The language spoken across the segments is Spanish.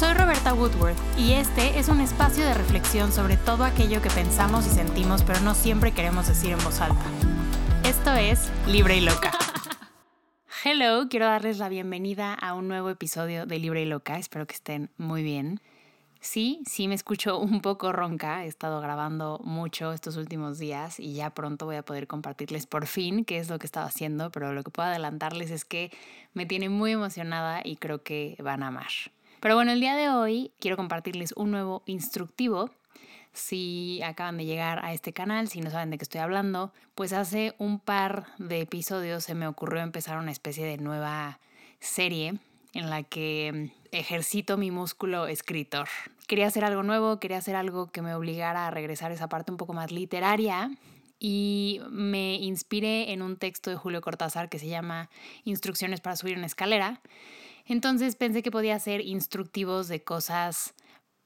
Soy Roberta Woodworth y este es un espacio de reflexión sobre todo aquello que pensamos y sentimos pero no siempre queremos decir en voz alta. Esto es Libre y Loca. Hello, quiero darles la bienvenida a un nuevo episodio de Libre y Loca, espero que estén muy bien. Sí, sí me escucho un poco ronca, he estado grabando mucho estos últimos días y ya pronto voy a poder compartirles por fin qué es lo que estaba haciendo, pero lo que puedo adelantarles es que me tiene muy emocionada y creo que van a amar. Pero bueno, el día de hoy quiero compartirles un nuevo instructivo. Si acaban de llegar a este canal, si no saben de qué estoy hablando, pues hace un par de episodios se me ocurrió empezar una especie de nueva serie en la que ejercito mi músculo escritor. Quería hacer algo nuevo, quería hacer algo que me obligara a regresar a esa parte un poco más literaria y me inspiré en un texto de Julio Cortázar que se llama Instrucciones para subir una escalera. Entonces pensé que podía ser instructivos de cosas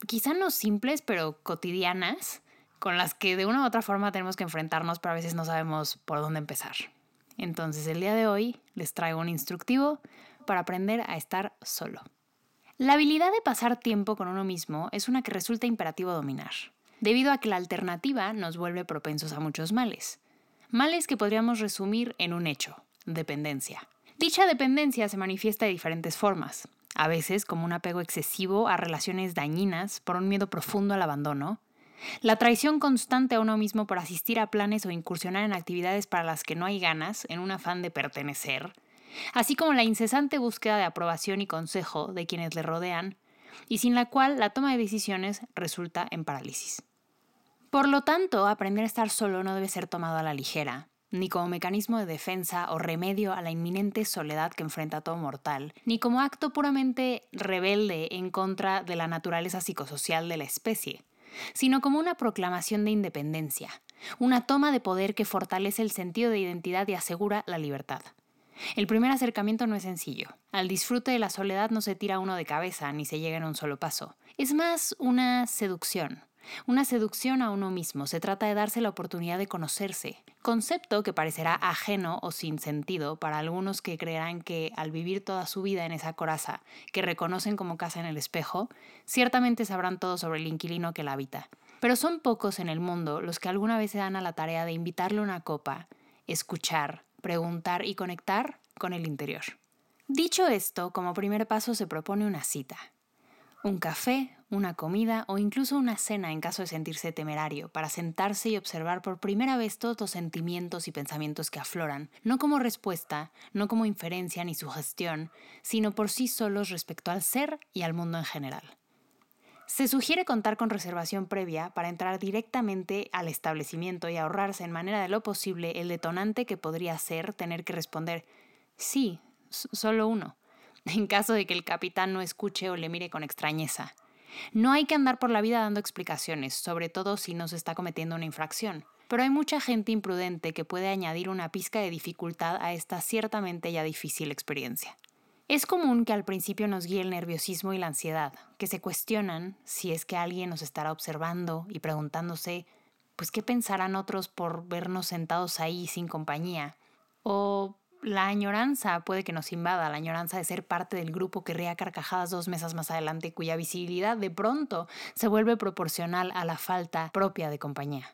quizá no simples, pero cotidianas, con las que de una u otra forma tenemos que enfrentarnos, pero a veces no sabemos por dónde empezar. Entonces el día de hoy les traigo un instructivo para aprender a estar solo. La habilidad de pasar tiempo con uno mismo es una que resulta imperativo dominar, debido a que la alternativa nos vuelve propensos a muchos males. Males que podríamos resumir en un hecho, dependencia. Dicha dependencia se manifiesta de diferentes formas, a veces como un apego excesivo a relaciones dañinas por un miedo profundo al abandono, la traición constante a uno mismo por asistir a planes o incursionar en actividades para las que no hay ganas en un afán de pertenecer, así como la incesante búsqueda de aprobación y consejo de quienes le rodean, y sin la cual la toma de decisiones resulta en parálisis. Por lo tanto, aprender a estar solo no debe ser tomado a la ligera, ni como mecanismo de defensa o remedio a la inminente soledad que enfrenta todo mortal, ni como acto puramente rebelde en contra de la naturaleza psicosocial de la especie, sino como una proclamación de independencia, una toma de poder que fortalece el sentido de identidad y asegura la libertad. El primer acercamiento no es sencillo. Al disfrute de la soledad no se tira uno de cabeza ni se llega en un solo paso. Es más una seducción. Una seducción a uno mismo. Se trata de darse la oportunidad de conocerse. Concepto que parecerá ajeno o sin sentido para algunos que creerán que al vivir toda su vida en esa coraza que reconocen como casa en el espejo, ciertamente sabrán todo sobre el inquilino que la habita. Pero son pocos en el mundo los que alguna vez se dan a la tarea de invitarle una copa, escuchar, preguntar y conectar con el interior. Dicho esto, como primer paso se propone una cita. Un café, una comida o incluso una cena en caso de sentirse temerario, para sentarse y observar por primera vez todos los sentimientos y pensamientos que afloran, no como respuesta, no como inferencia ni sugestión, sino por sí solos respecto al ser y al mundo en general. Se sugiere contar con reservación previa para entrar directamente al establecimiento y ahorrarse en manera de lo posible el detonante que podría ser tener que responder sí, solo uno, en caso de que el capitán no escuche o le mire con extrañeza. No hay que andar por la vida dando explicaciones, sobre todo si no se está cometiendo una infracción. Pero hay mucha gente imprudente que puede añadir una pizca de dificultad a esta ciertamente ya difícil experiencia. Es común que al principio nos guíe el nerviosismo y la ansiedad, que se cuestionan si es que alguien nos estará observando y preguntándose, pues qué pensarán otros por vernos sentados ahí sin compañía. O la añoranza puede que nos invada, la añoranza de ser parte del grupo que ría carcajadas dos mesas más adelante, cuya visibilidad de pronto se vuelve proporcional a la falta propia de compañía.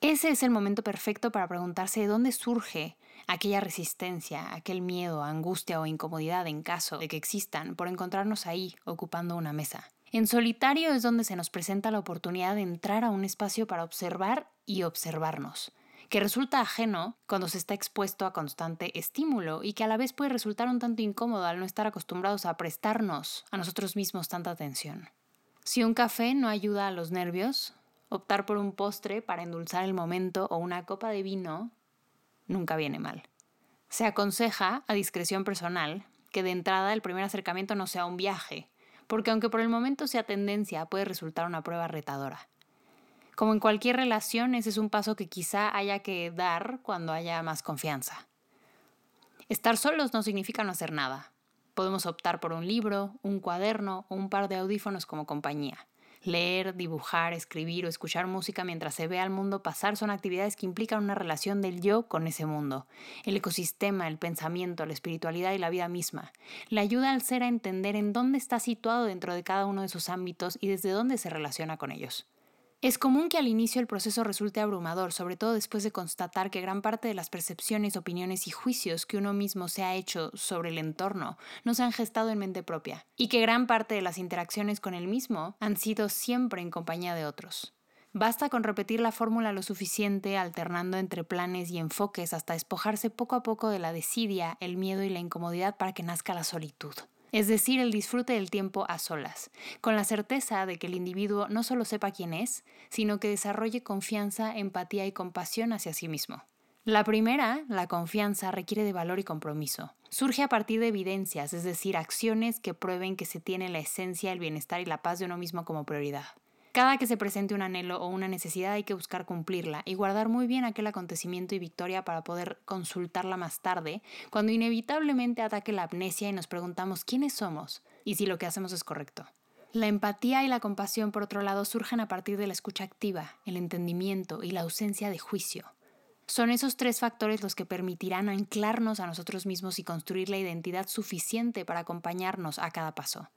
Ese es el momento perfecto para preguntarse de dónde surge aquella resistencia, aquel miedo, angustia o incomodidad en caso de que existan por encontrarnos ahí ocupando una mesa. En solitario es donde se nos presenta la oportunidad de entrar a un espacio para observar y observarnos, que resulta ajeno cuando se está expuesto a constante estímulo y que a la vez puede resultar un tanto incómodo al no estar acostumbrados a prestarnos a nosotros mismos tanta atención. Si un café no ayuda a los nervios, Optar por un postre para endulzar el momento o una copa de vino nunca viene mal. Se aconseja, a discreción personal, que de entrada el primer acercamiento no sea un viaje, porque aunque por el momento sea tendencia, puede resultar una prueba retadora. Como en cualquier relación, ese es un paso que quizá haya que dar cuando haya más confianza. Estar solos no significa no hacer nada. Podemos optar por un libro, un cuaderno o un par de audífonos como compañía Leer, dibujar, escribir o escuchar música mientras se ve al mundo pasar son actividades que implican una relación del yo con ese mundo, el ecosistema, el pensamiento, la espiritualidad y la vida misma. Le ayuda al ser a entender en dónde está situado dentro de cada uno de sus ámbitos y desde dónde se relaciona con ellos. Es común que al inicio el proceso resulte abrumador, sobre todo después de constatar que gran parte de las percepciones, opiniones y juicios que uno mismo se ha hecho sobre el entorno no se han gestado en mente propia, y que gran parte de las interacciones con el mismo han sido siempre en compañía de otros. Basta con repetir la fórmula lo suficiente, alternando entre planes y enfoques hasta despojarse poco a poco de la desidia, el miedo y la incomodidad para que nazca la solitud es decir, el disfrute del tiempo a solas, con la certeza de que el individuo no solo sepa quién es, sino que desarrolle confianza, empatía y compasión hacia sí mismo. La primera, la confianza, requiere de valor y compromiso. Surge a partir de evidencias, es decir, acciones que prueben que se tiene la esencia, el bienestar y la paz de uno mismo como prioridad. Cada que se presente un anhelo o una necesidad hay que buscar cumplirla y guardar muy bien aquel acontecimiento y victoria para poder consultarla más tarde, cuando inevitablemente ataque la amnesia y nos preguntamos quiénes somos y si lo que hacemos es correcto. La empatía y la compasión, por otro lado, surgen a partir de la escucha activa, el entendimiento y la ausencia de juicio. Son esos tres factores los que permitirán anclarnos a nosotros mismos y construir la identidad suficiente para acompañarnos a cada paso,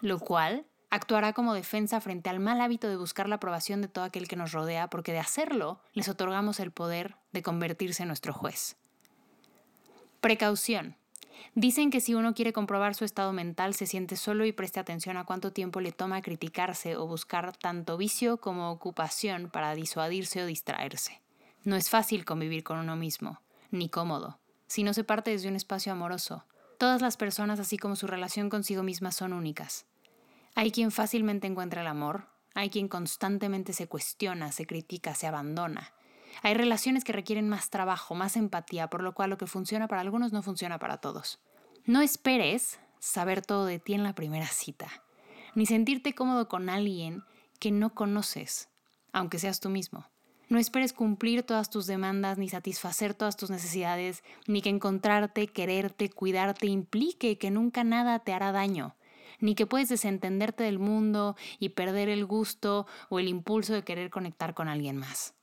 lo cual actuará como defensa frente al mal hábito de buscar la aprobación de todo aquel que nos rodea, porque de hacerlo les otorgamos el poder de convertirse en nuestro juez. Precaución. Dicen que si uno quiere comprobar su estado mental, se siente solo y preste atención a cuánto tiempo le toma criticarse o buscar tanto vicio como ocupación para disuadirse o distraerse. No es fácil convivir con uno mismo, ni cómodo, si no se parte desde un espacio amoroso. Todas las personas, así como su relación consigo misma, son únicas. Hay quien fácilmente encuentra el amor, hay quien constantemente se cuestiona, se critica, se abandona. Hay relaciones que requieren más trabajo, más empatía, por lo cual lo que funciona para algunos no funciona para todos. No esperes saber todo de ti en la primera cita, ni sentirte cómodo con alguien que no conoces, aunque seas tú mismo. No esperes cumplir todas tus demandas, ni satisfacer todas tus necesidades, ni que encontrarte, quererte, cuidarte implique que nunca nada te hará daño ni que puedes desentenderte del mundo y perder el gusto o el impulso de querer conectar con alguien más.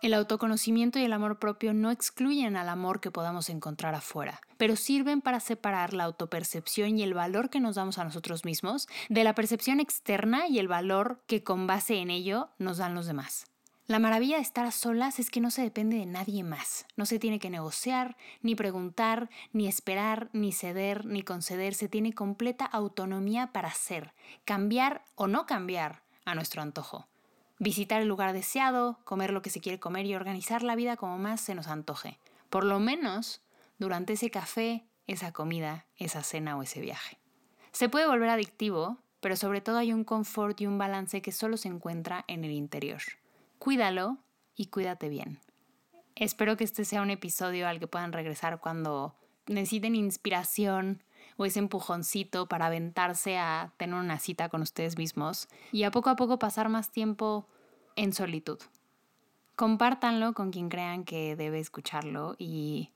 El autoconocimiento y el amor propio no excluyen al amor que podamos encontrar afuera, pero sirven para separar la autopercepción y el valor que nos damos a nosotros mismos de la percepción externa y el valor que con base en ello nos dan los demás. La maravilla de estar a solas es que no se depende de nadie más. No se tiene que negociar, ni preguntar, ni esperar, ni ceder, ni conceder. Se tiene completa autonomía para ser, cambiar o no cambiar a nuestro antojo. Visitar el lugar deseado, comer lo que se quiere comer y organizar la vida como más se nos antoje. Por lo menos durante ese café, esa comida, esa cena o ese viaje. Se puede volver adictivo, pero sobre todo hay un confort y un balance que solo se encuentra en el interior cuídalo y cuídate bien. Espero que este sea un episodio al que puedan regresar cuando necesiten inspiración o ese empujoncito para aventarse a tener una cita con ustedes mismos y a poco a poco pasar más tiempo en solitud. Compártanlo con quien crean que debe escucharlo y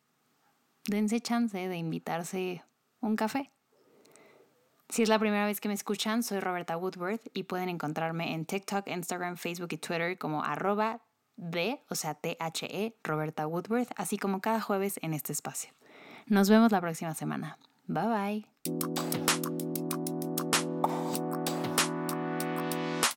dense chance de invitarse un café. Si es la primera vez que me escuchan, soy Roberta Woodworth y pueden encontrarme en TikTok, Instagram, Facebook y Twitter como arroba de, o sea, T-H-E, Roberta Woodworth, así como cada jueves en este espacio. Nos vemos la próxima semana. Bye bye.